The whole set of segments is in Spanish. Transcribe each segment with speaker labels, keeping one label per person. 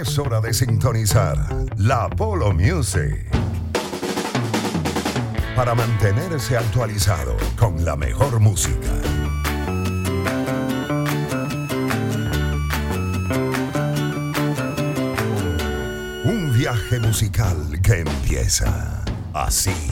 Speaker 1: Es hora de sintonizar la Polo Music. Para mantenerse actualizado con la mejor música. Un viaje musical que empieza así.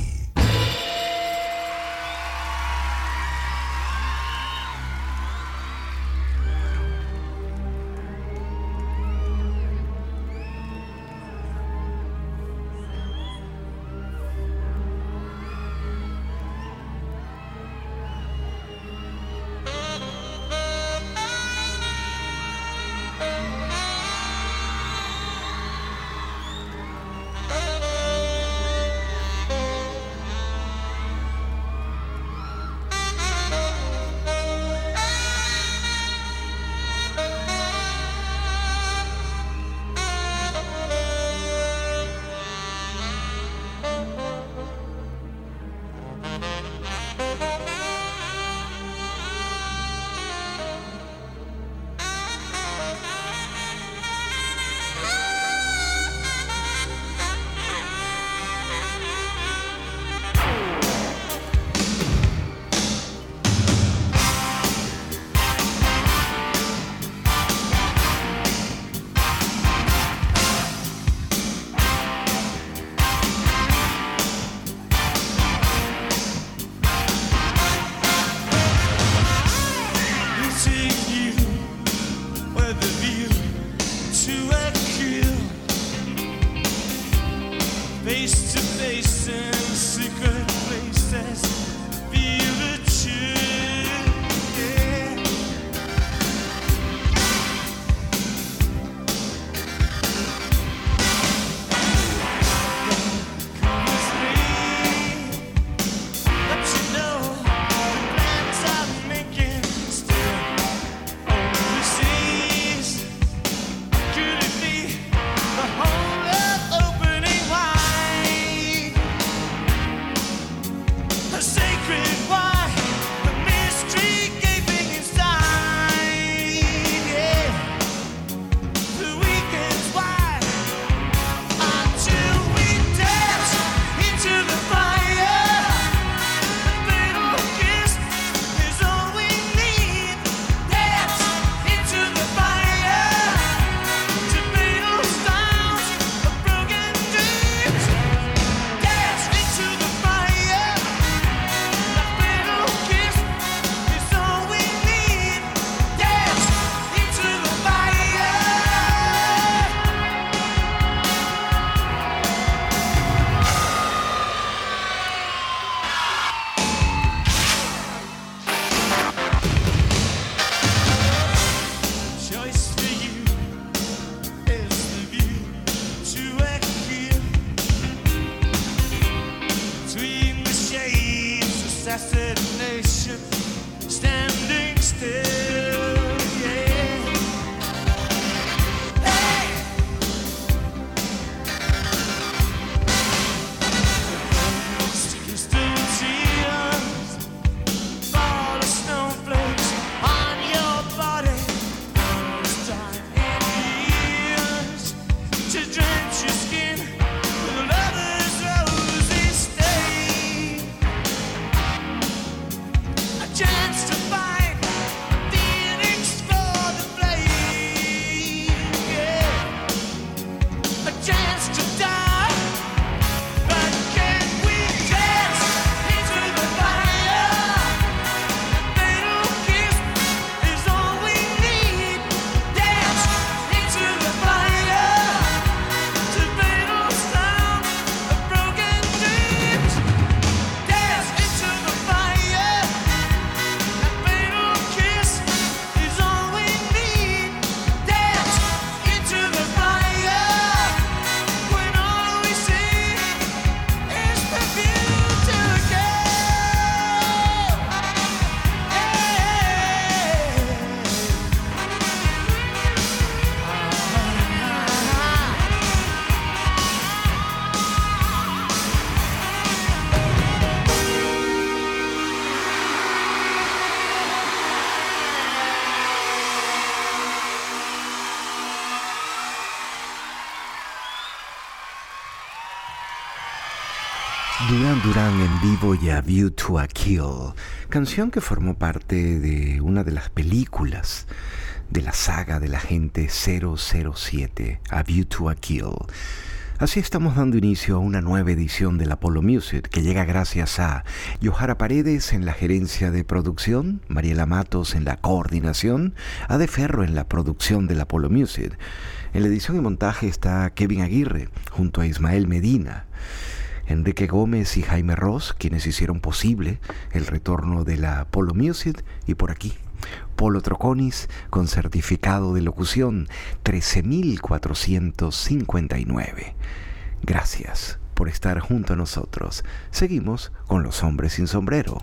Speaker 2: Vivo y A View to a Kill, canción que formó parte de una de las películas de la saga de la gente 007, A View to a Kill. Así estamos dando inicio a una nueva edición del Apollo Music que llega gracias a Johara Paredes en la gerencia de producción, Mariela Matos en la coordinación, Ade Ferro en la producción del Apollo Music. En la edición y montaje está Kevin Aguirre junto a Ismael Medina. Enrique Gómez y Jaime Ross, quienes hicieron posible el retorno de la Polo Music, y por aquí, Polo Troconis con certificado de locución 13459. Gracias por estar junto a nosotros. Seguimos con los hombres sin sombrero.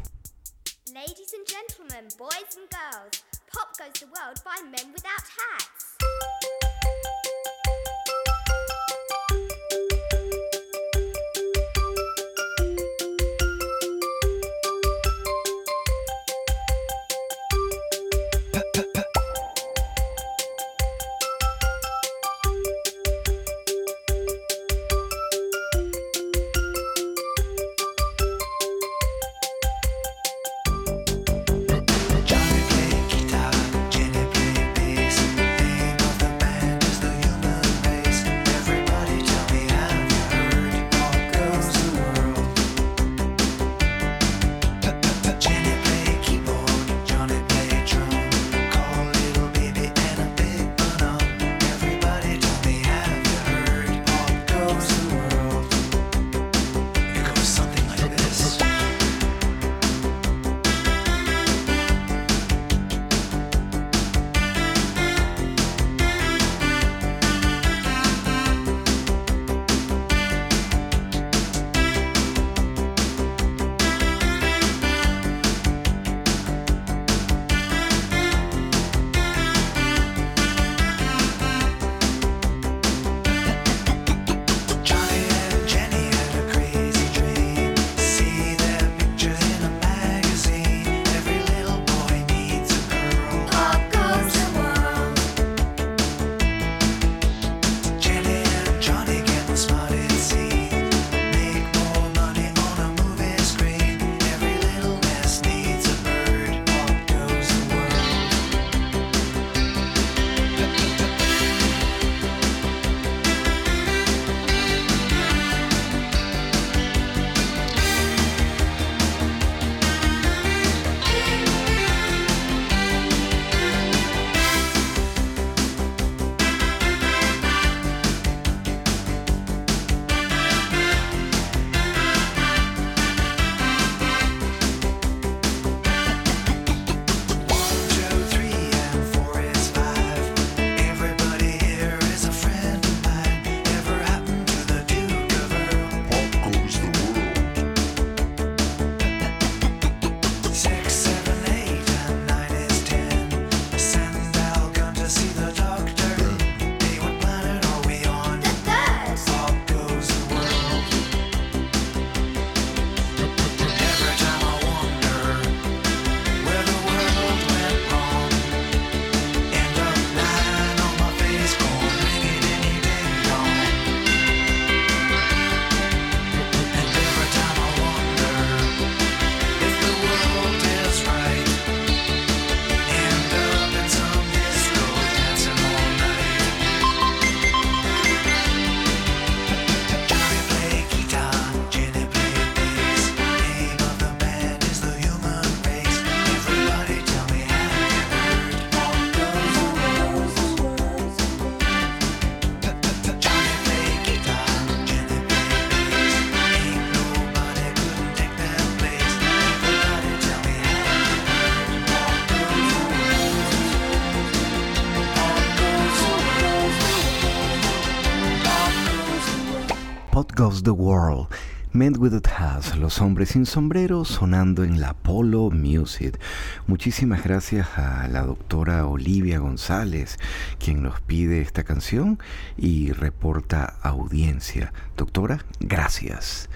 Speaker 3: The World. Men Without Hats,
Speaker 2: los hombres sin sombrero sonando en la Polo Music. Muchísimas gracias a la doctora Olivia González, quien nos pide esta canción y reporta audiencia. Doctora, gracias.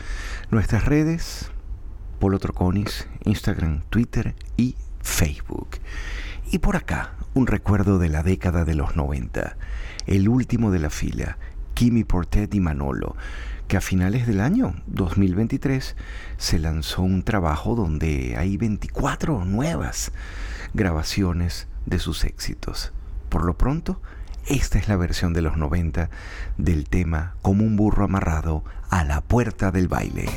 Speaker 2: Nuestras redes, Polo Troconis, Instagram, Twitter y Facebook. Y por acá, un recuerdo de la década de los 90, el último de la fila, Kimi Portet y Manolo
Speaker 4: que a finales del año 2023 se lanzó un trabajo donde hay 24 nuevas grabaciones de sus éxitos. Por lo pronto, esta es la versión de los 90 del tema Como un burro amarrado a la puerta del baile.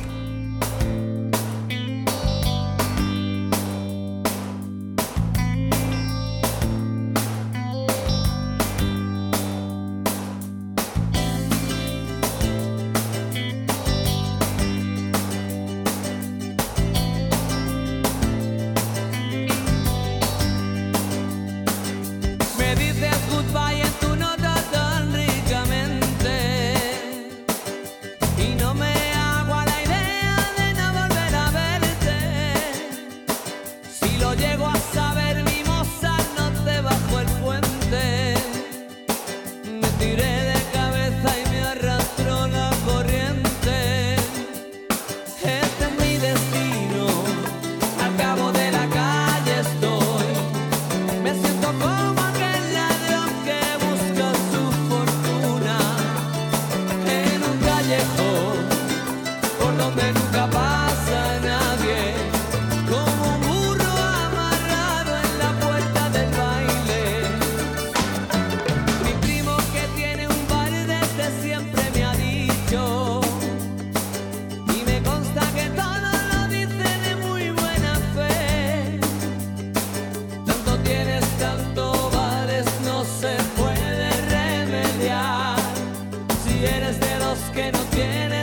Speaker 4: Y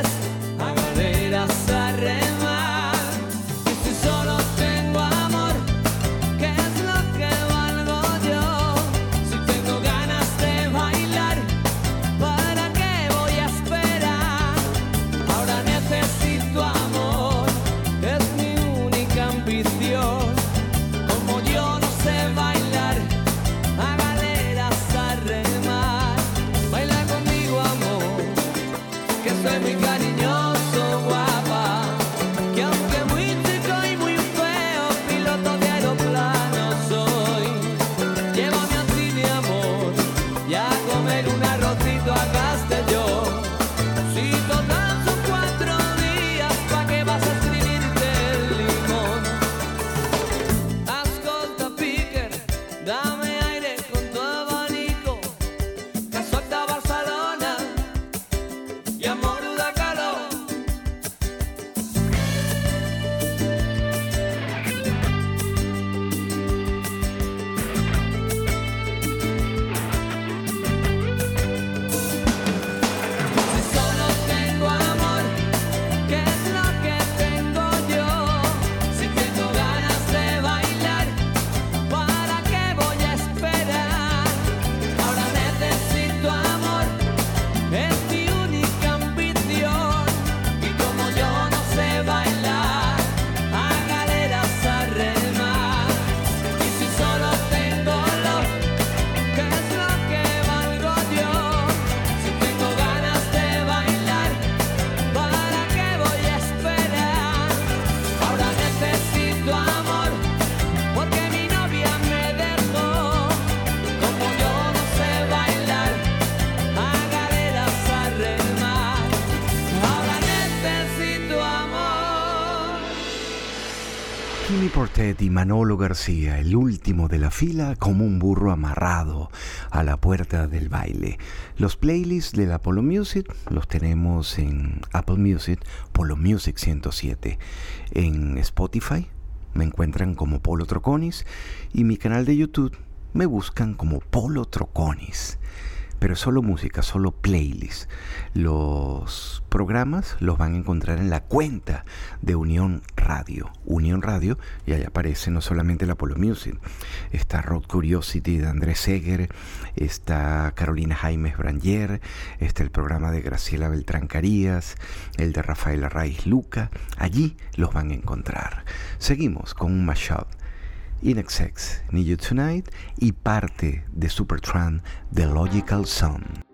Speaker 4: Manolo García, el último de la fila, como un burro amarrado a la puerta del baile. Los playlists de la Polo Music los tenemos en Apple Music, Polo Music 107. En Spotify me encuentran como Polo Troconis y mi canal de YouTube me buscan como Polo Troconis pero solo música, solo playlist. Los programas los van a encontrar en la cuenta de Unión Radio. Unión Radio, y ahí aparece no solamente la Polo Music, está Road Curiosity de Andrés Seger, está Carolina Jaimes Branger, está el programa de Graciela Beltrán Carías, el de Rafael Arraiz Luca. Allí los van a encontrar. Seguimos con un mashup Inexex, Need You Tonight y parte de Supertramp The Logical Song.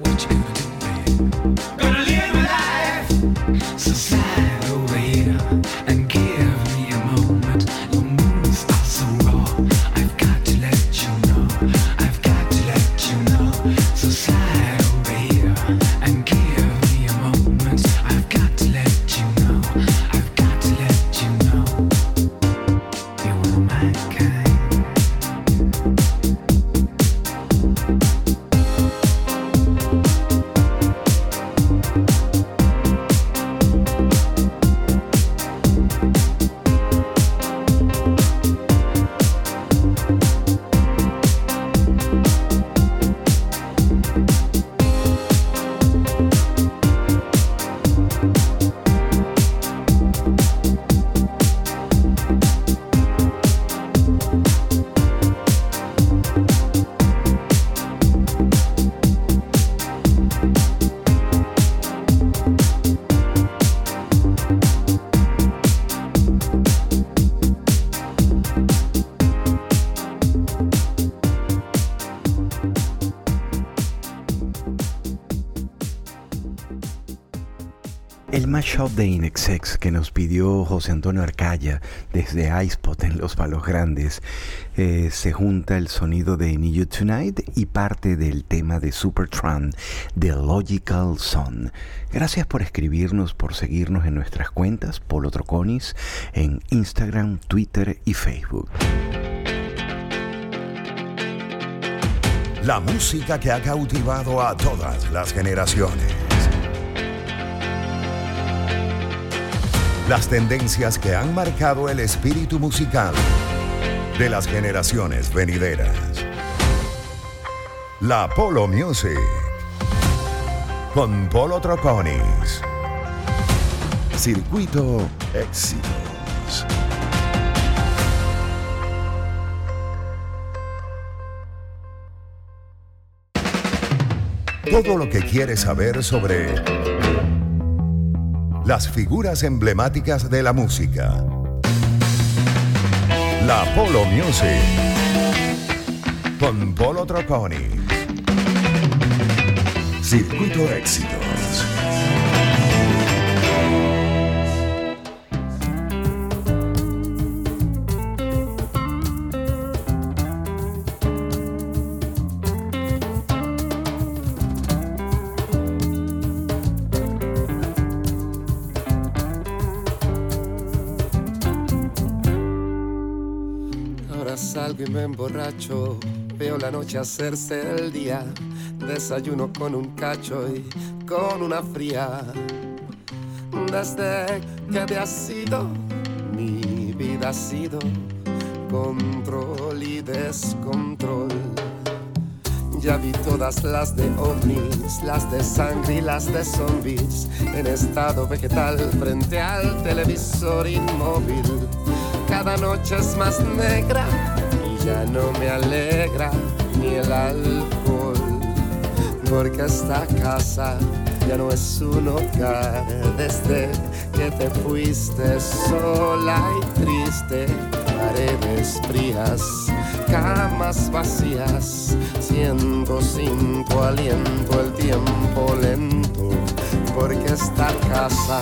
Speaker 4: what you do. Gonna live my life so sad.
Speaker 3: Shop de Inexex que nos pidió José Antonio Arcaya desde iSpot en Los Palos Grandes eh, se junta el sonido de Need You Tonight y parte del tema de Supertran The Logical Son. Gracias por escribirnos, por seguirnos en nuestras cuentas, Polo Troconis, en Instagram, Twitter y Facebook.
Speaker 1: La música que ha cautivado a todas las generaciones. Las tendencias que han marcado el espíritu musical de las generaciones venideras. La Polo Music con Polo Troconis. Circuito Éxitos. Todo lo que quieres saber sobre las figuras emblemáticas de la música. La Polo Music con Polo Troconi. Circuito Éxitos.
Speaker 5: Veo la noche hacerse el día, desayuno con un cacho y con una fría. Desde que te has sido, mi vida ha sido control y descontrol. Ya vi todas las de ovnis, las de sangre y las de zombies, en estado vegetal frente al televisor inmóvil. Cada noche es más negra ya no me alegra ni el alcohol, porque esta casa ya no es un hogar desde que te fuiste sola y triste. Paredes frías, camas vacías, siento sin tu aliento el tiempo lento, porque esta casa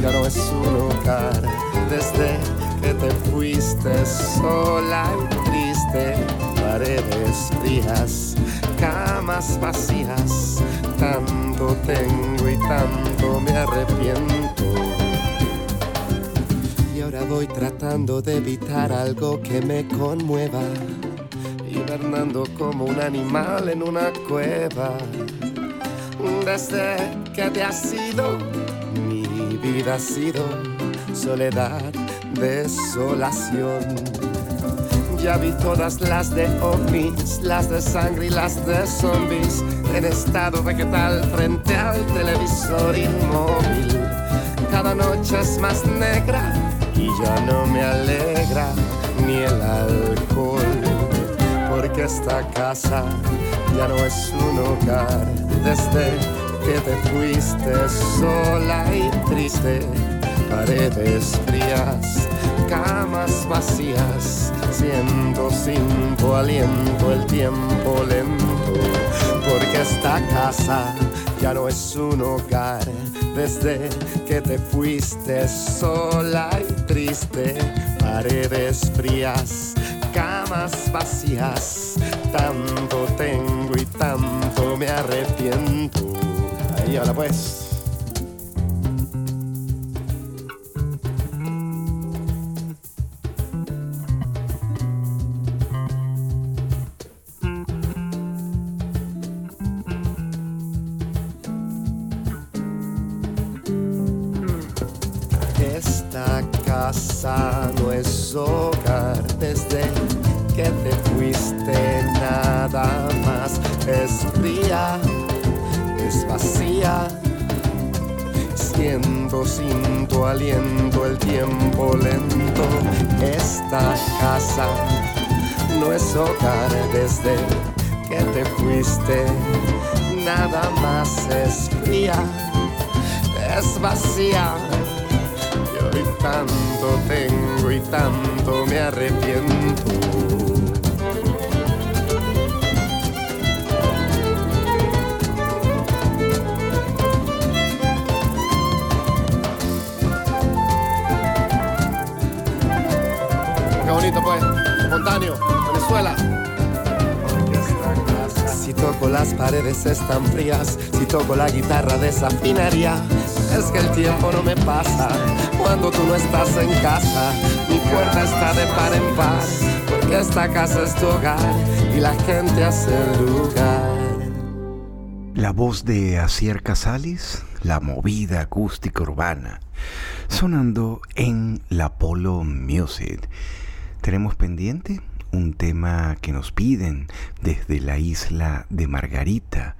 Speaker 5: ya no es un hogar desde que te fuiste sola y triste. Paredes frías, camas vacías, tanto tengo y tanto me arrepiento. Y ahora voy tratando de evitar algo que me conmueva, hibernando como un animal en una cueva. Desde que te has ido, mi vida ha sido soledad, desolación. Ya vi todas las de ovnis, las de sangre y las de zombies en estado vegetal frente al televisor inmóvil. Cada noche es más negra y ya no me alegra ni el alcohol, porque esta casa ya no es un hogar desde que te fuiste sola y triste. Paredes frías, camas vacías, siendo sin tu aliento el tiempo lento, porque esta casa ya no es un hogar desde que te fuiste sola y triste. Paredes frías, camas vacías, tanto tengo y tanto me arrepiento. Ahí ahora pues. El tiempo lento. Esta casa no es hogar desde que te fuiste. Nada más es fría, es vacía. Y hoy tanto tengo y tanto me arrepiento. Venezuela. Si toco las paredes están frías, si toco la guitarra desafinaría. Es que el tiempo no me pasa cuando tú no estás en casa. Mi puerta está de par en par, porque esta casa es tu hogar y la gente hace el lugar.
Speaker 3: La voz de Asier Casales, la movida acústica urbana, sonando en la Polo Music. Tenemos pendiente un tema que nos piden desde la isla de Margarita,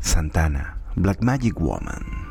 Speaker 3: Santana, Black Magic Woman.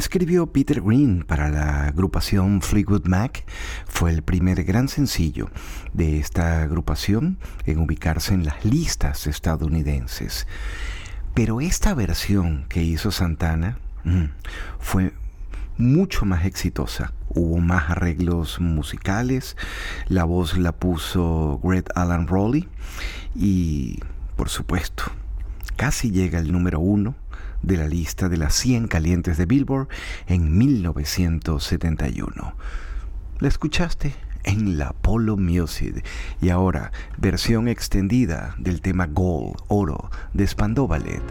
Speaker 3: Escribió Peter Green para la agrupación Fleetwood Mac. Fue el primer gran sencillo de esta agrupación en ubicarse en las listas estadounidenses. Pero esta versión que hizo Santana mm, fue mucho más exitosa. Hubo más arreglos musicales. La voz la puso Greg Alan Rowley. Y, por supuesto, casi llega al número uno de la lista de las 100 calientes de Billboard en 1971. ¿La escuchaste? En la Polo Music. Y ahora, versión extendida del tema Gold, Oro, de Spandau Ballet.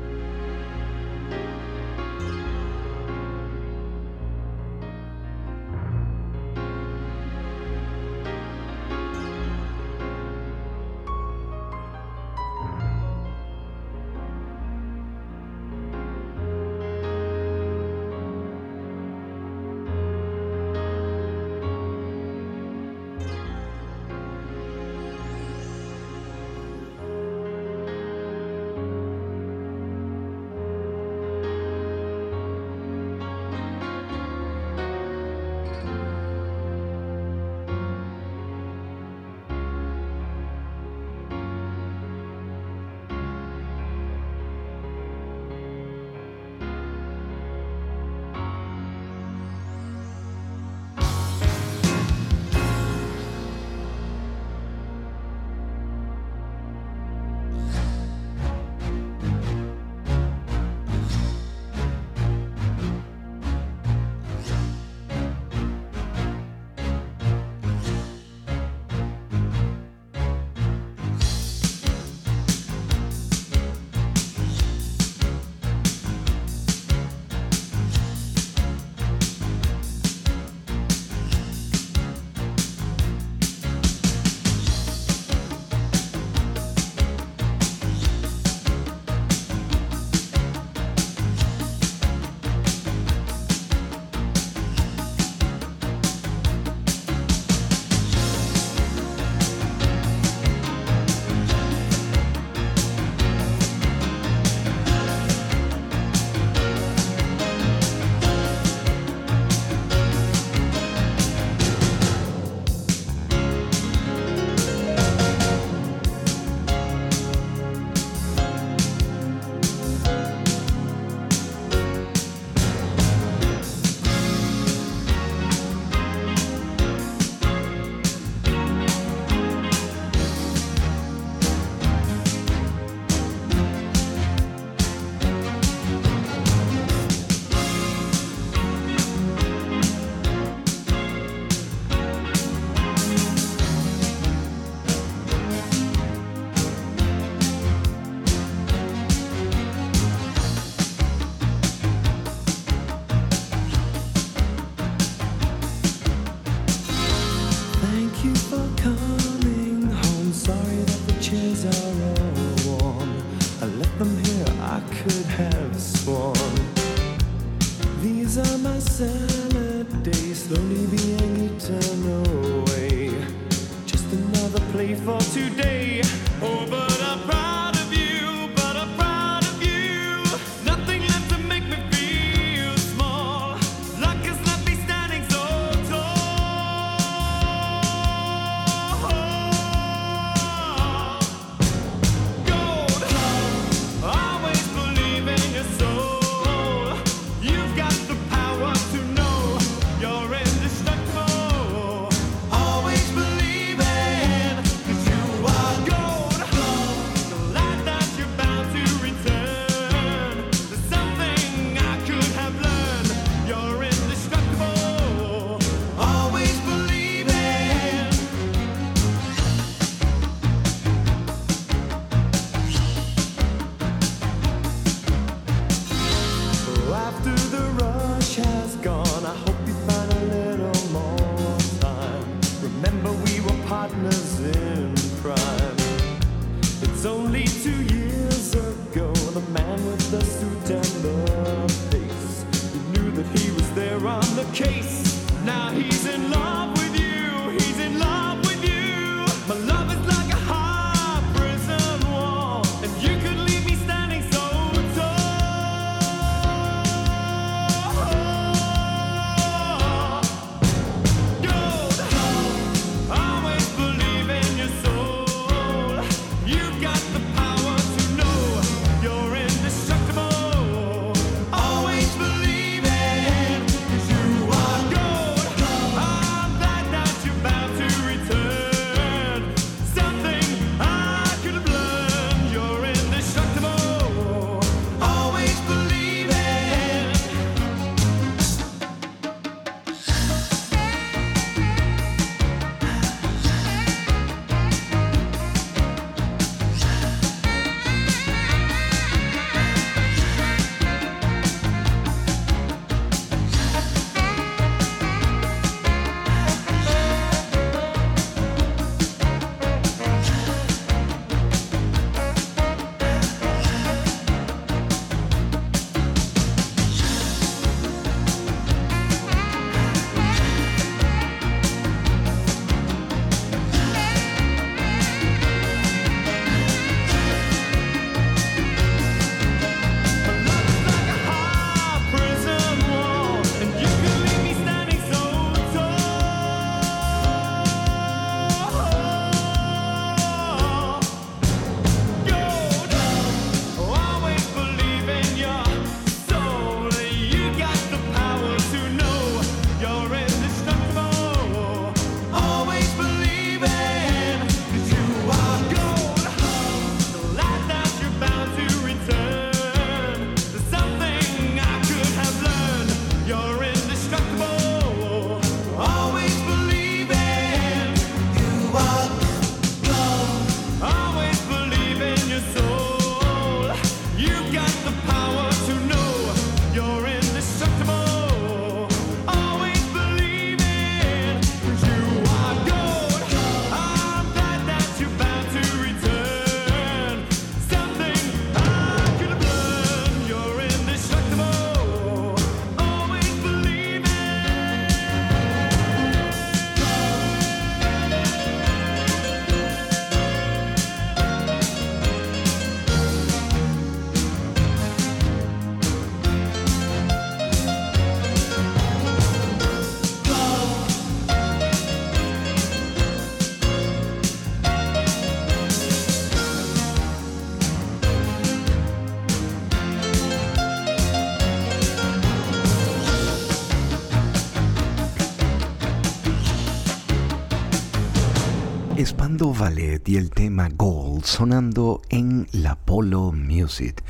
Speaker 3: Ballet y el tema Gold sonando en la Polo Music.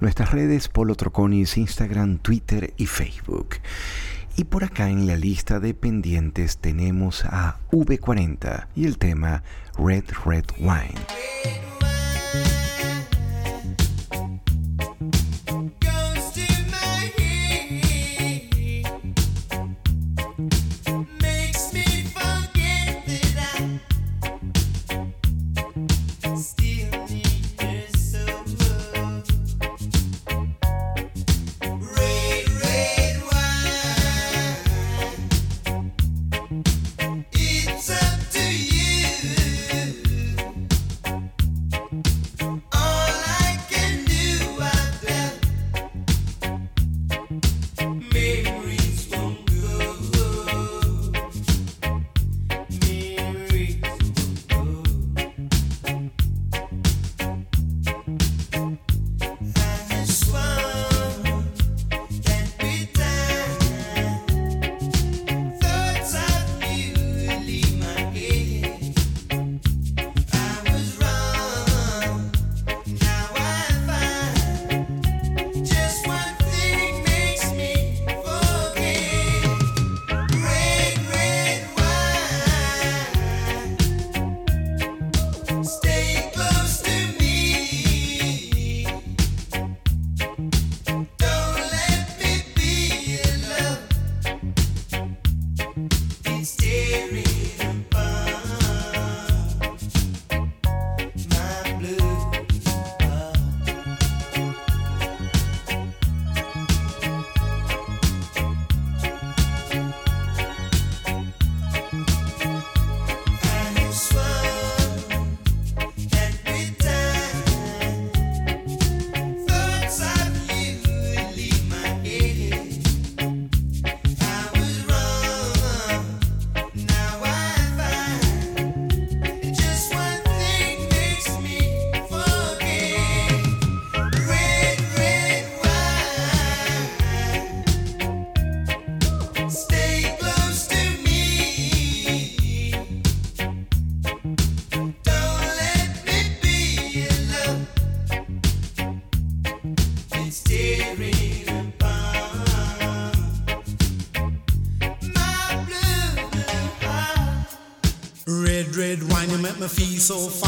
Speaker 3: Nuestras redes Polo Troconis, Instagram, Twitter y Facebook. Y por acá en la lista de pendientes tenemos a V40 y el tema Red Red Wine.
Speaker 6: so
Speaker 7: far.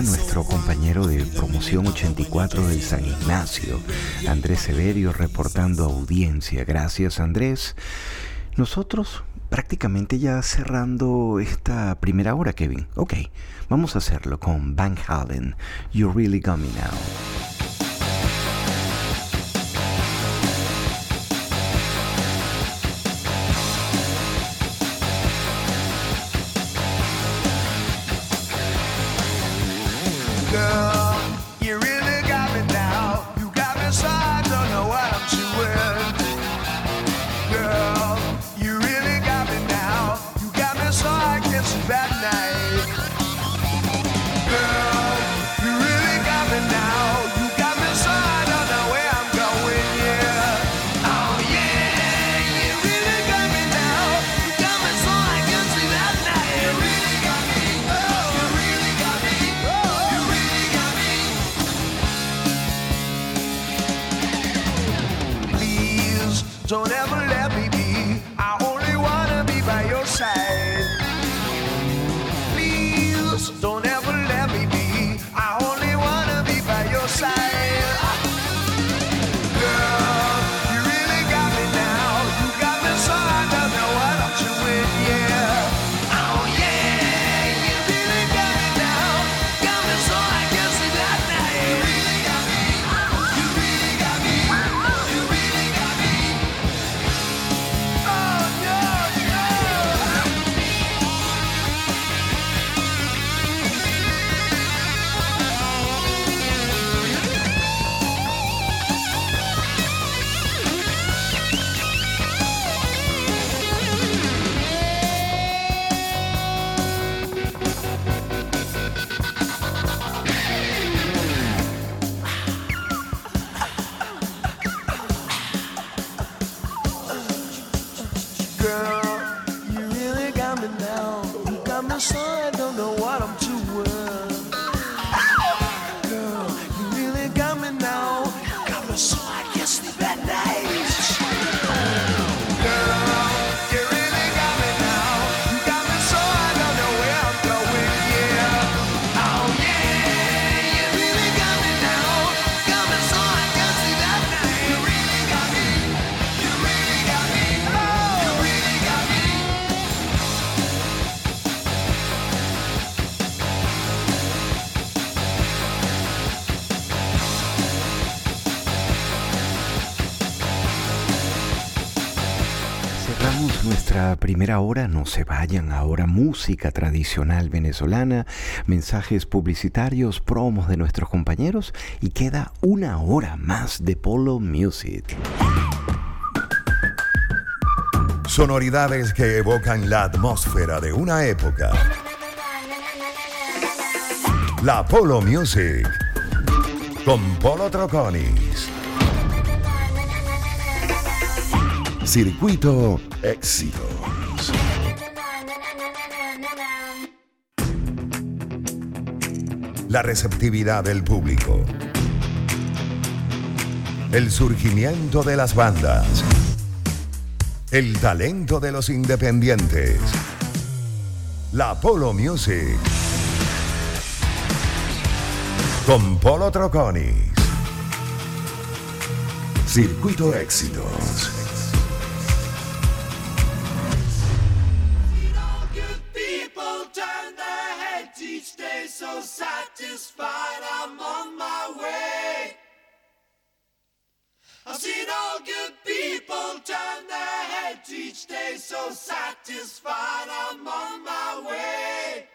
Speaker 7: nuestro compañero de promoción 84 del San Ignacio, Andrés Severio, reportando audiencia. Gracias Andrés. Nosotros prácticamente ya cerrando esta primera hora, Kevin. Ok, vamos a hacerlo con Van Halen. You Really Got Me Now.
Speaker 2: don't ever let me be
Speaker 3: nuestra primera hora. No se vayan ahora. Música tradicional venezolana, mensajes publicitarios, promos de nuestros compañeros y queda una hora más de Polo Music.
Speaker 1: Sonoridades que evocan la atmósfera de una época. La Polo Music. Con Polo Troconis. Circuito Éxitos. La receptividad del público. El surgimiento de las bandas. El talento de los independientes. La Polo Music. Con Polo Troconis. Circuito Éxitos.
Speaker 8: Each day, so satisfied I'm on my way.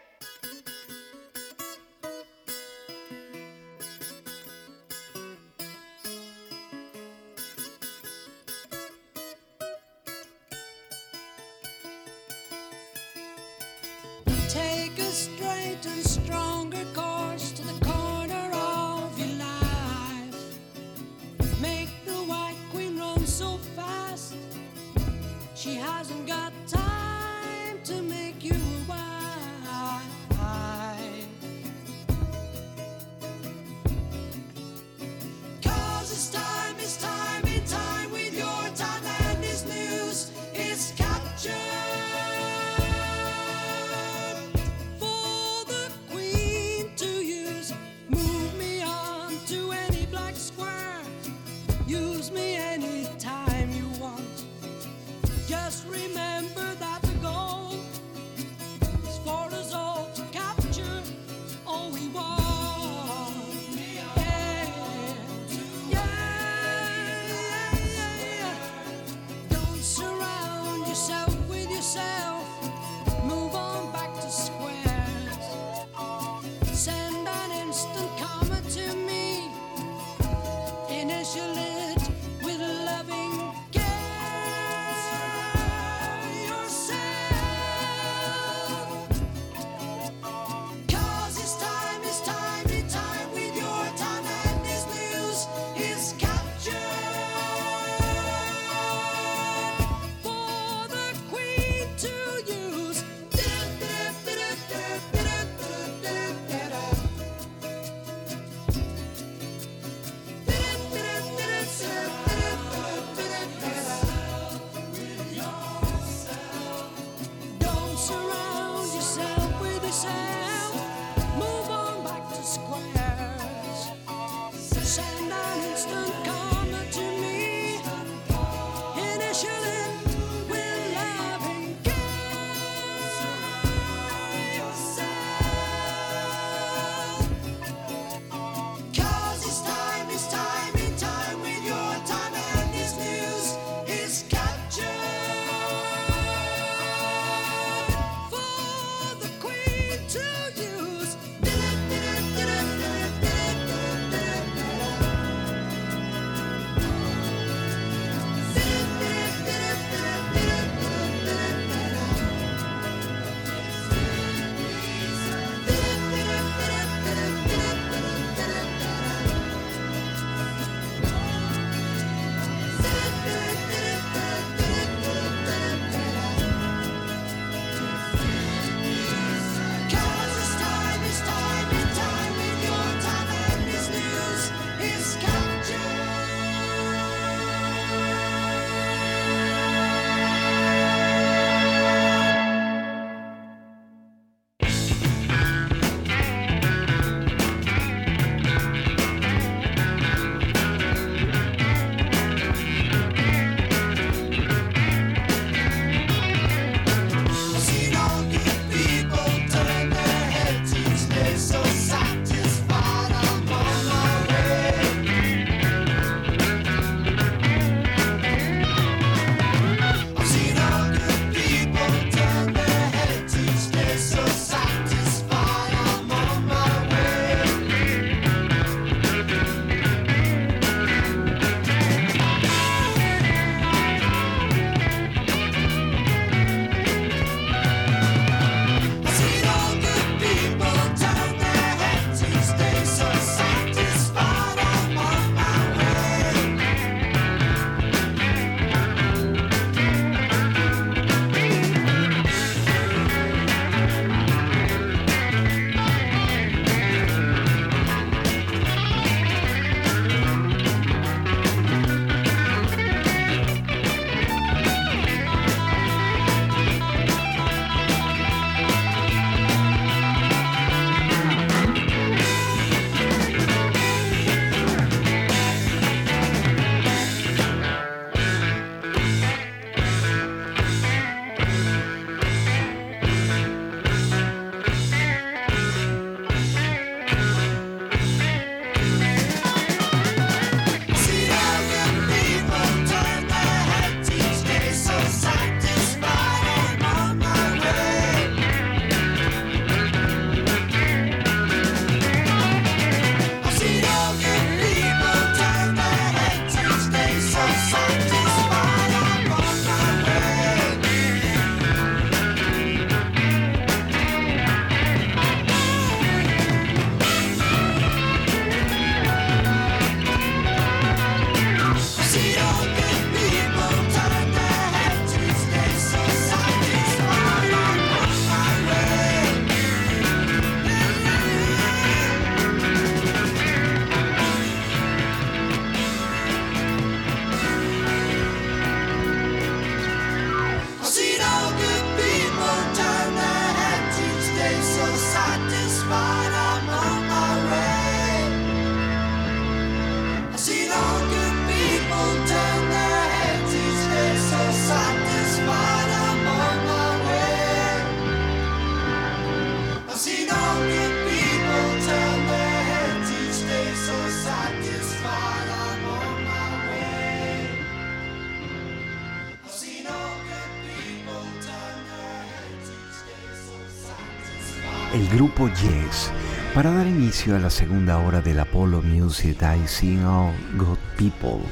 Speaker 9: Yes, para dar inicio a la segunda hora del Apollo Music I Sing All Good People.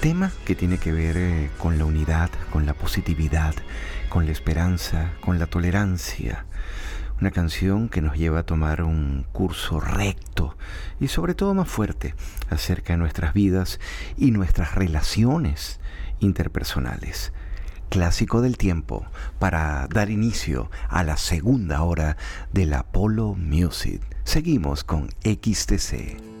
Speaker 9: Tema que tiene que ver eh, con la unidad, con la positividad, con la esperanza, con la tolerancia. Una canción que nos lleva a tomar un curso recto y sobre todo más fuerte acerca de nuestras vidas y nuestras relaciones interpersonales clásico del tiempo para dar inicio a la segunda hora del Apollo Music. Seguimos con XTC.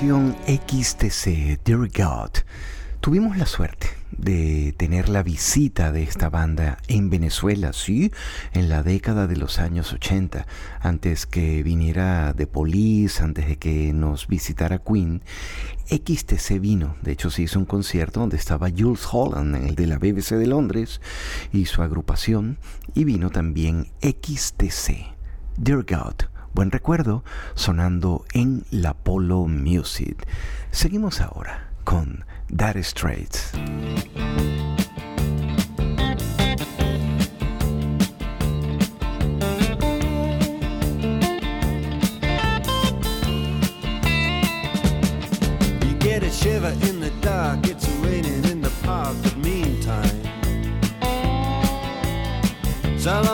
Speaker 9: XTC, Dear God, tuvimos la suerte de tener la visita de esta banda en Venezuela, sí, en la década de los años 80, antes que viniera The Police, antes de que nos visitara Queen. XTC vino, de hecho se hizo un concierto donde estaba Jules Holland, el de la BBC de Londres, y su agrupación, y vino también XTC, Dear God. Buen recuerdo sonando en la Polo Music. Seguimos ahora con Dire Straits.
Speaker 10: Shiver in the dark, it's raining in the park, but meantime. Sound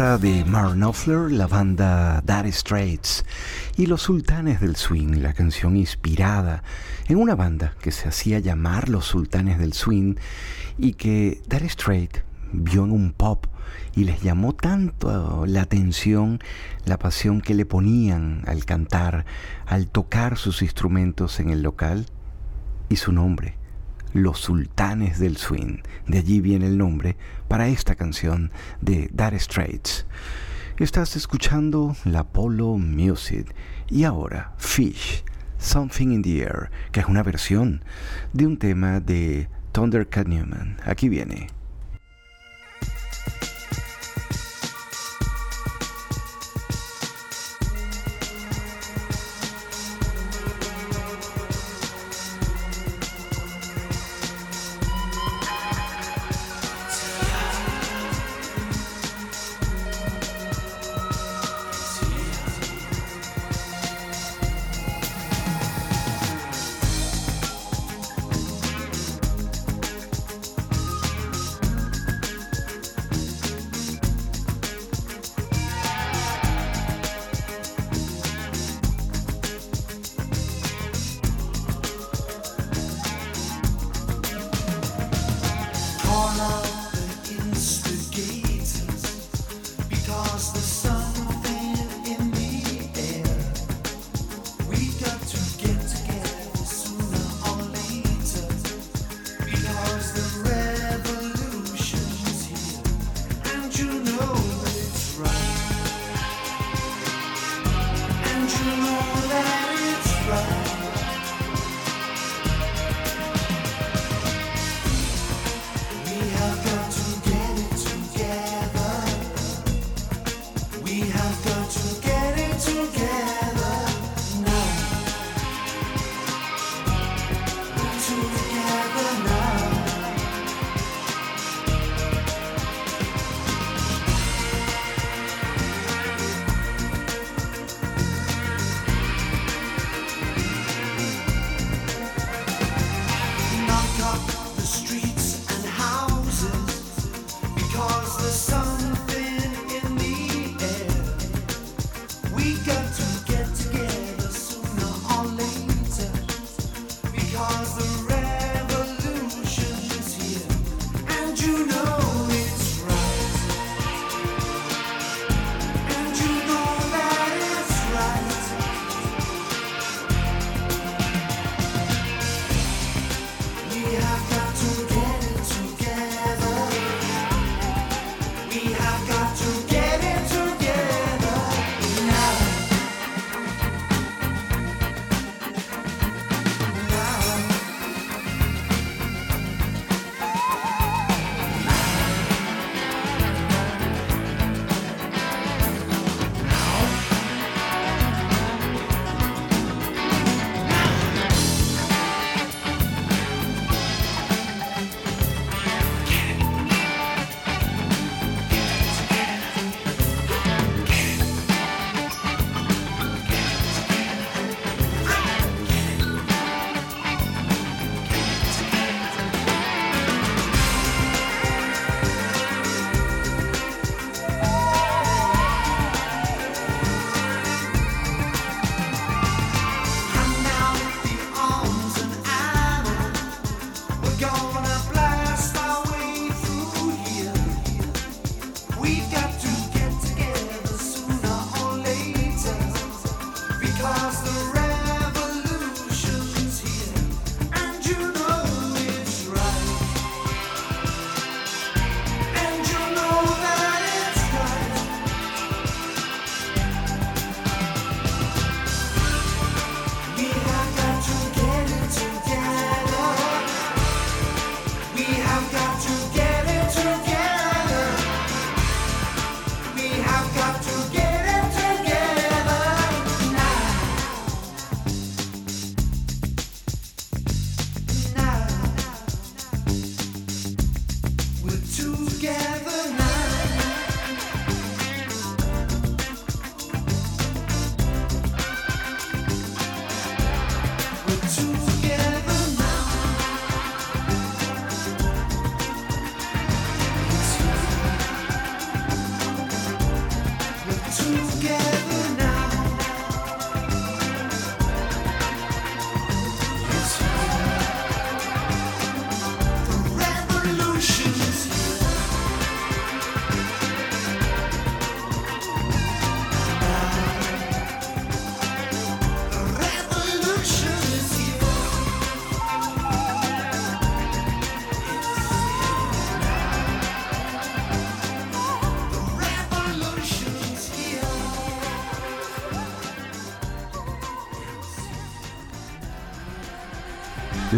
Speaker 3: de Mark Knopfler, la banda Dire Straits y los Sultanes del Swing, la canción inspirada en una banda que se hacía llamar los Sultanes del Swing y que Dire Straits vio en un pop y les llamó tanto la atención la pasión que le ponían al cantar, al tocar sus instrumentos en el local y su nombre. Los Sultanes del Swing. De allí viene el nombre para esta canción de Dire Straits. Estás escuchando la Polo Music y ahora Fish, Something in the Air, que es una versión de un tema de Thundercat Newman. Aquí viene.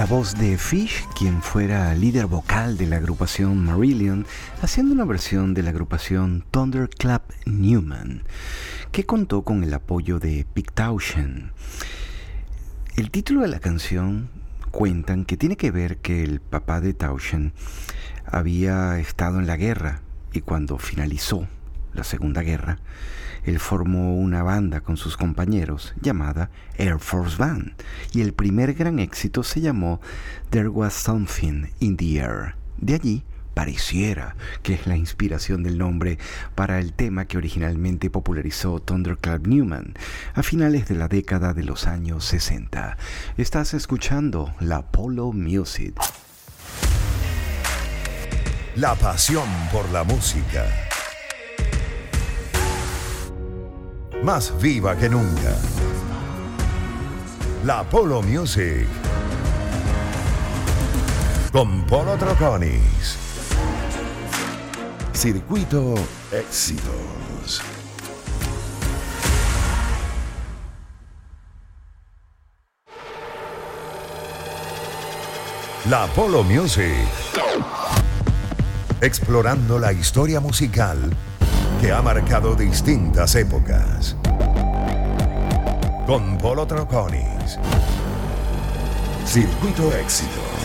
Speaker 3: La voz de Fish, quien fuera líder vocal de la agrupación Marillion, haciendo una versión de la agrupación Thunderclap Newman, que contó con el apoyo de Pictauschen. El título de la canción cuentan que tiene que ver que el papá de Tauschen había estado en la guerra y cuando finalizó la Segunda Guerra, él formó una banda con sus compañeros llamada Air Force Band y el primer gran éxito se llamó There Was Something in the Air. De allí pareciera que es la inspiración del nombre para el tema que originalmente popularizó Thunderclap Newman a finales de la década de los años 60. Estás escuchando la Polo Music.
Speaker 1: La pasión por la música. Más viva que nunca. La Polo Music. Con Polo Troconis. Circuito Éxitos. La Polo Music. Explorando la historia musical que ha marcado distintas épocas. Con Polo Troconis. Circuito Éxitos.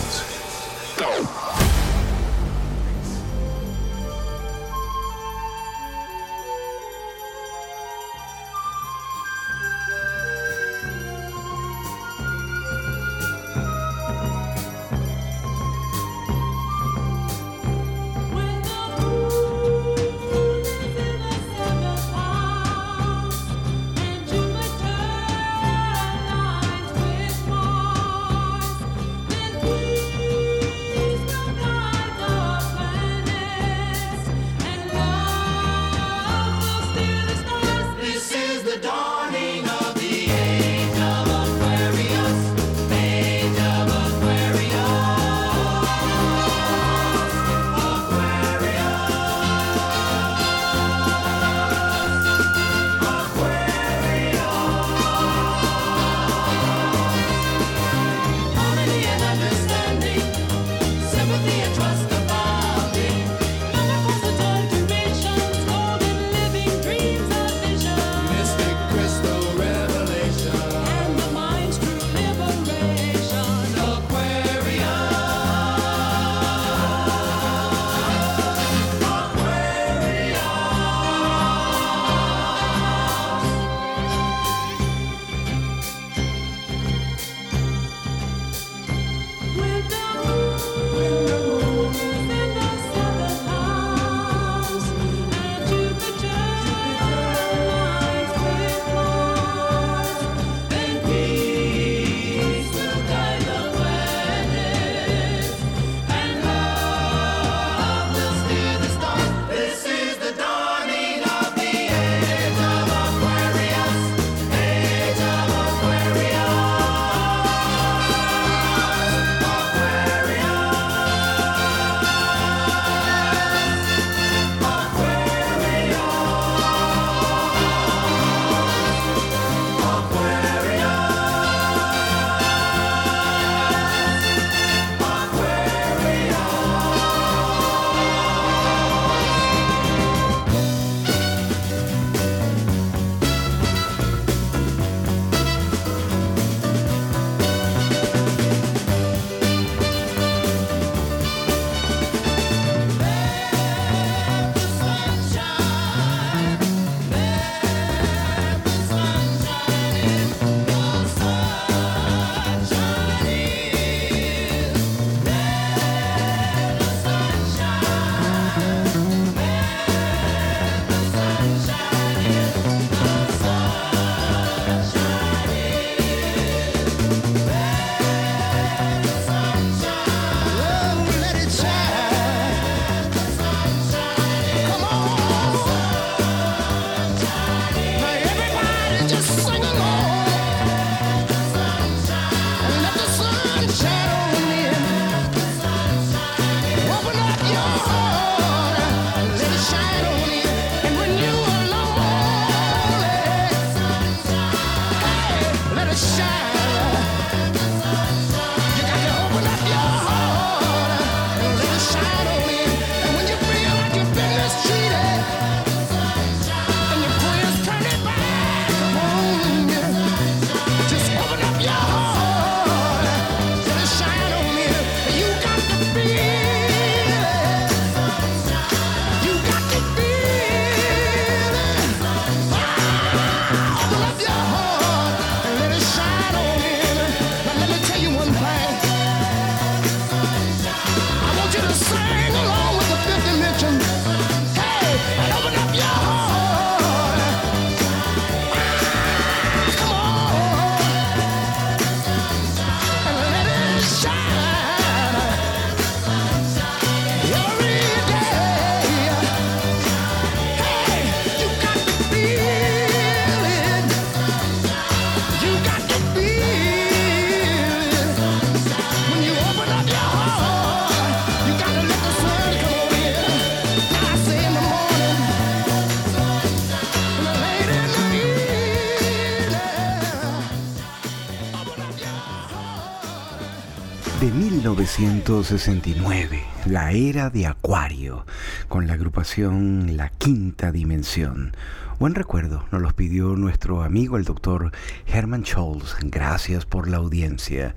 Speaker 3: 1969, la era de Acuario, con la agrupación La Quinta Dimensión. Buen recuerdo, nos los pidió nuestro amigo el doctor Herman Scholz. Gracias por la audiencia.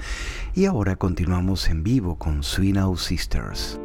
Speaker 3: Y ahora continuamos en vivo con Swinow Sisters.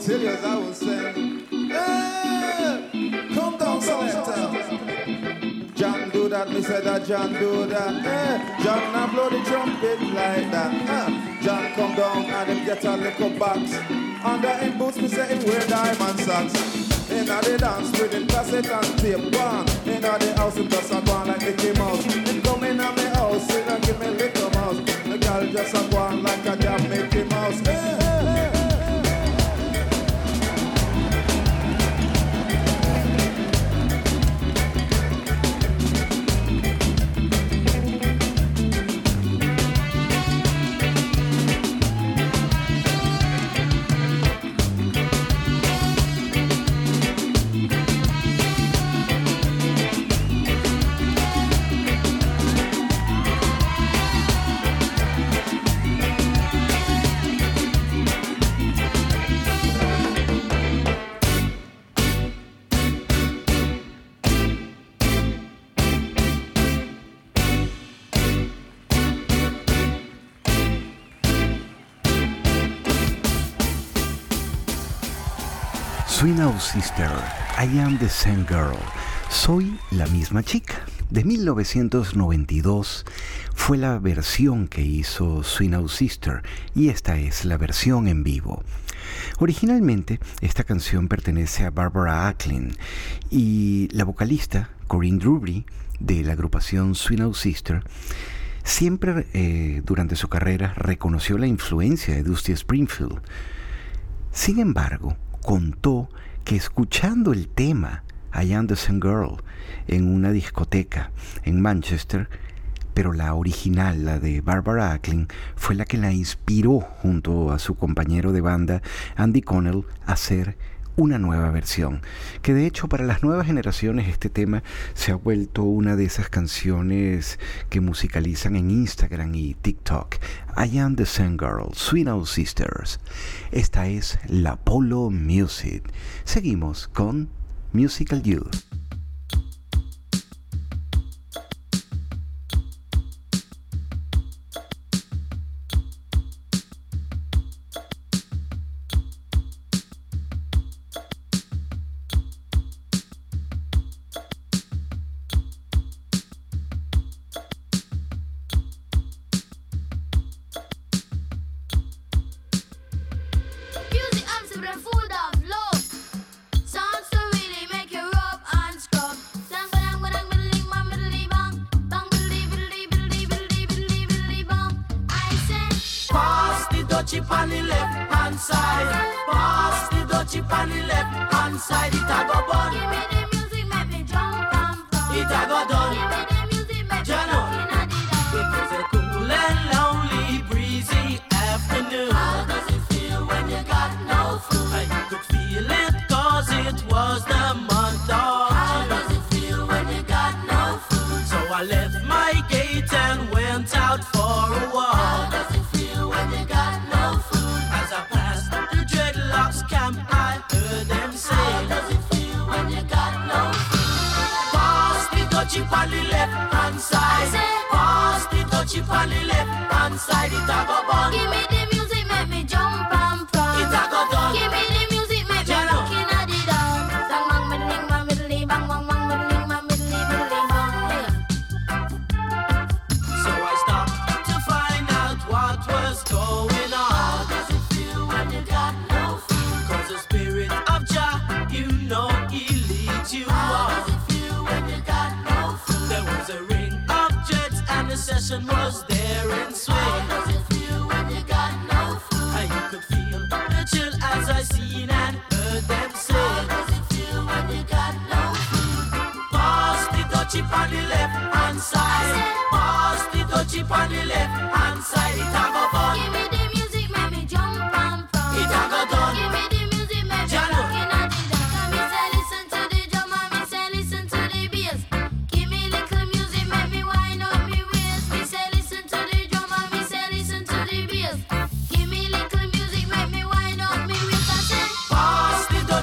Speaker 11: Cause I will tell you as I was saying. Hey, come down, selector. John do that, me said that John do that. Eh, John now blow the trumpet like that. Eh, John come down and him get a little box. Under him boots, me say him wear diamond socks. Inna the dance with him cassette and tape one. Inna the house him just a go on like Mickey Mouse. Him come inna me house, don't give me little mouse. The girl just a go on like a
Speaker 12: Sister, I am the same girl. Soy la misma chica. De 1992 fue la versión que hizo Sweet Out Sister y esta es la versión en vivo. Originalmente, esta canción pertenece a Barbara Acklin y la vocalista Corinne Drewry de la agrupación Sweet Out Sister siempre eh, durante su carrera reconoció la influencia de Dusty Springfield. Sin embargo, contó que escuchando el tema I Am the Same Girl en una discoteca en Manchester, pero la original, la de Barbara Acklin, fue la que la inspiró junto a su compañero de banda Andy Connell a hacer una nueva versión, que de hecho para las nuevas generaciones este tema se ha vuelto una de esas canciones que musicalizan en Instagram y TikTok. I am the Same Girl, Sweet Old Sisters. Esta es la Polo Music. Seguimos con Musical Youth.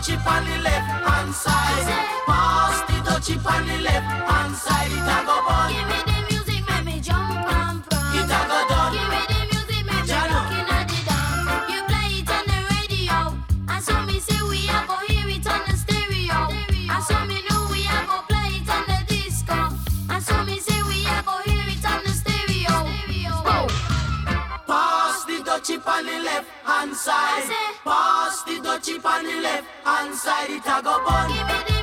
Speaker 13: Dutchie on the left hand side. Pass the dutchie on the left hand side.
Speaker 14: outside
Speaker 13: it a go
Speaker 3: burn.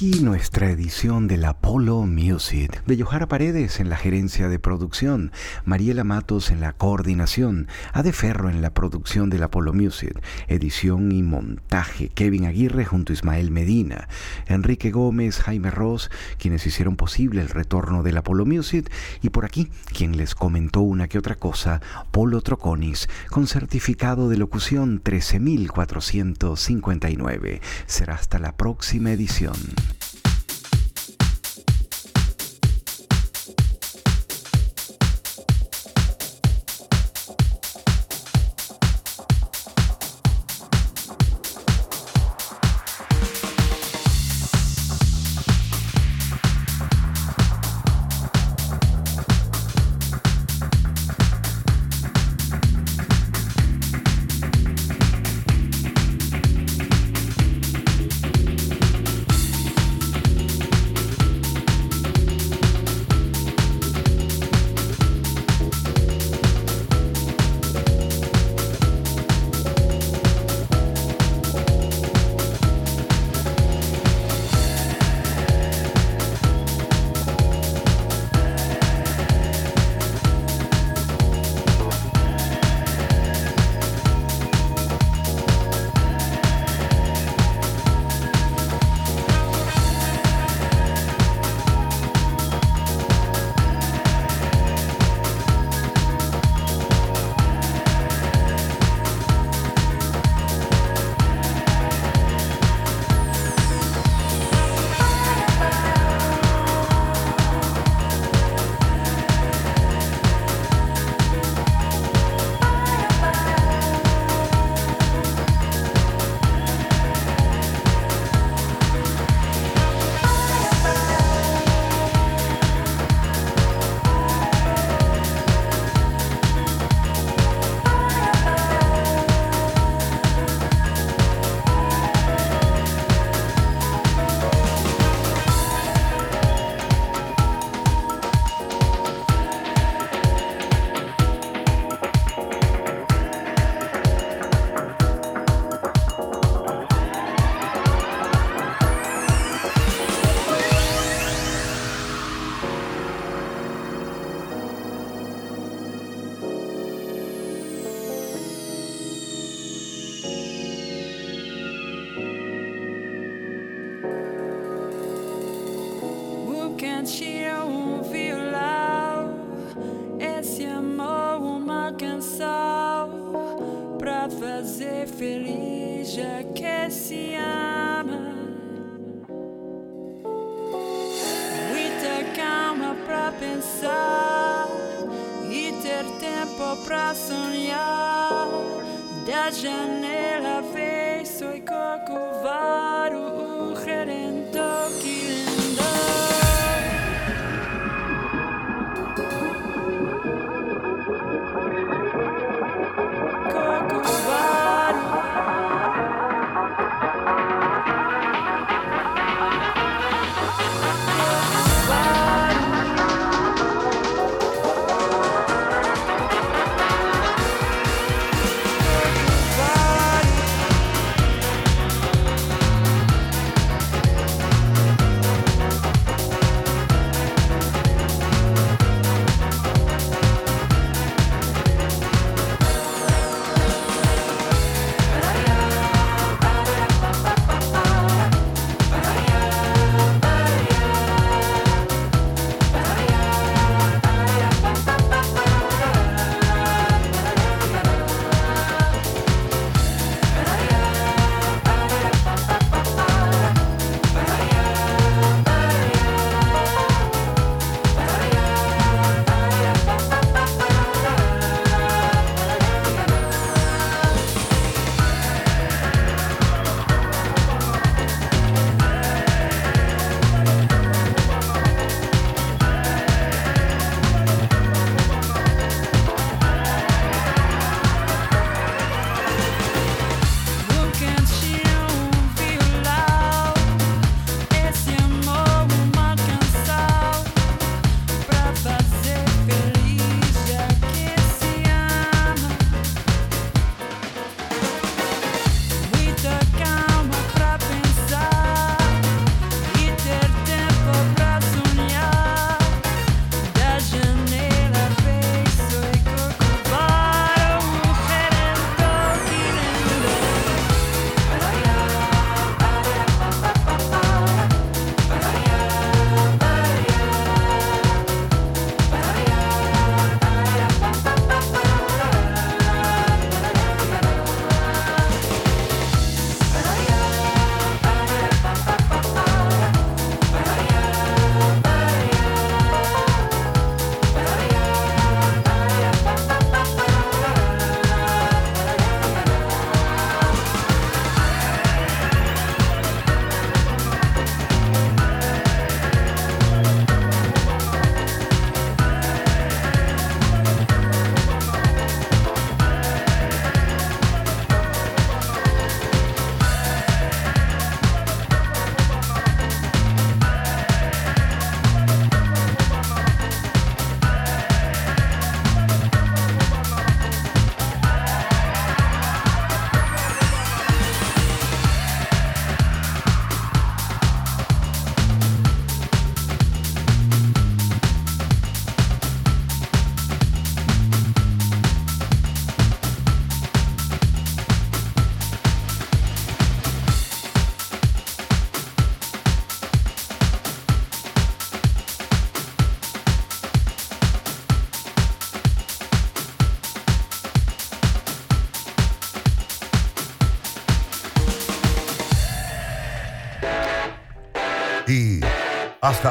Speaker 3: Nuestra edición del Apollo Music, de Johara Paredes en la gerencia de producción, Mariela Matos en la coordinación, Ade Ferro en la producción del Apollo Music, edición y montaje, Kevin Aguirre junto a Ismael Medina, Enrique Gómez, Jaime Ross, quienes hicieron posible el retorno del Apollo Music, y por aquí, quien les comentó una que otra cosa, Polo Troconis, con certificado de locución 13459. Será hasta la próxima edición.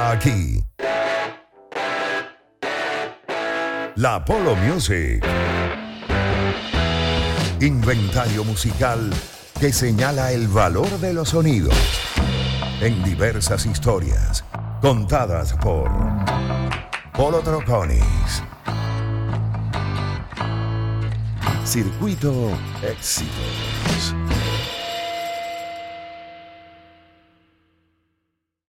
Speaker 1: Aquí. La Polo Music. Inventario musical que señala el valor de los sonidos en diversas historias contadas por Polo Troconis. Circuito Éxitos.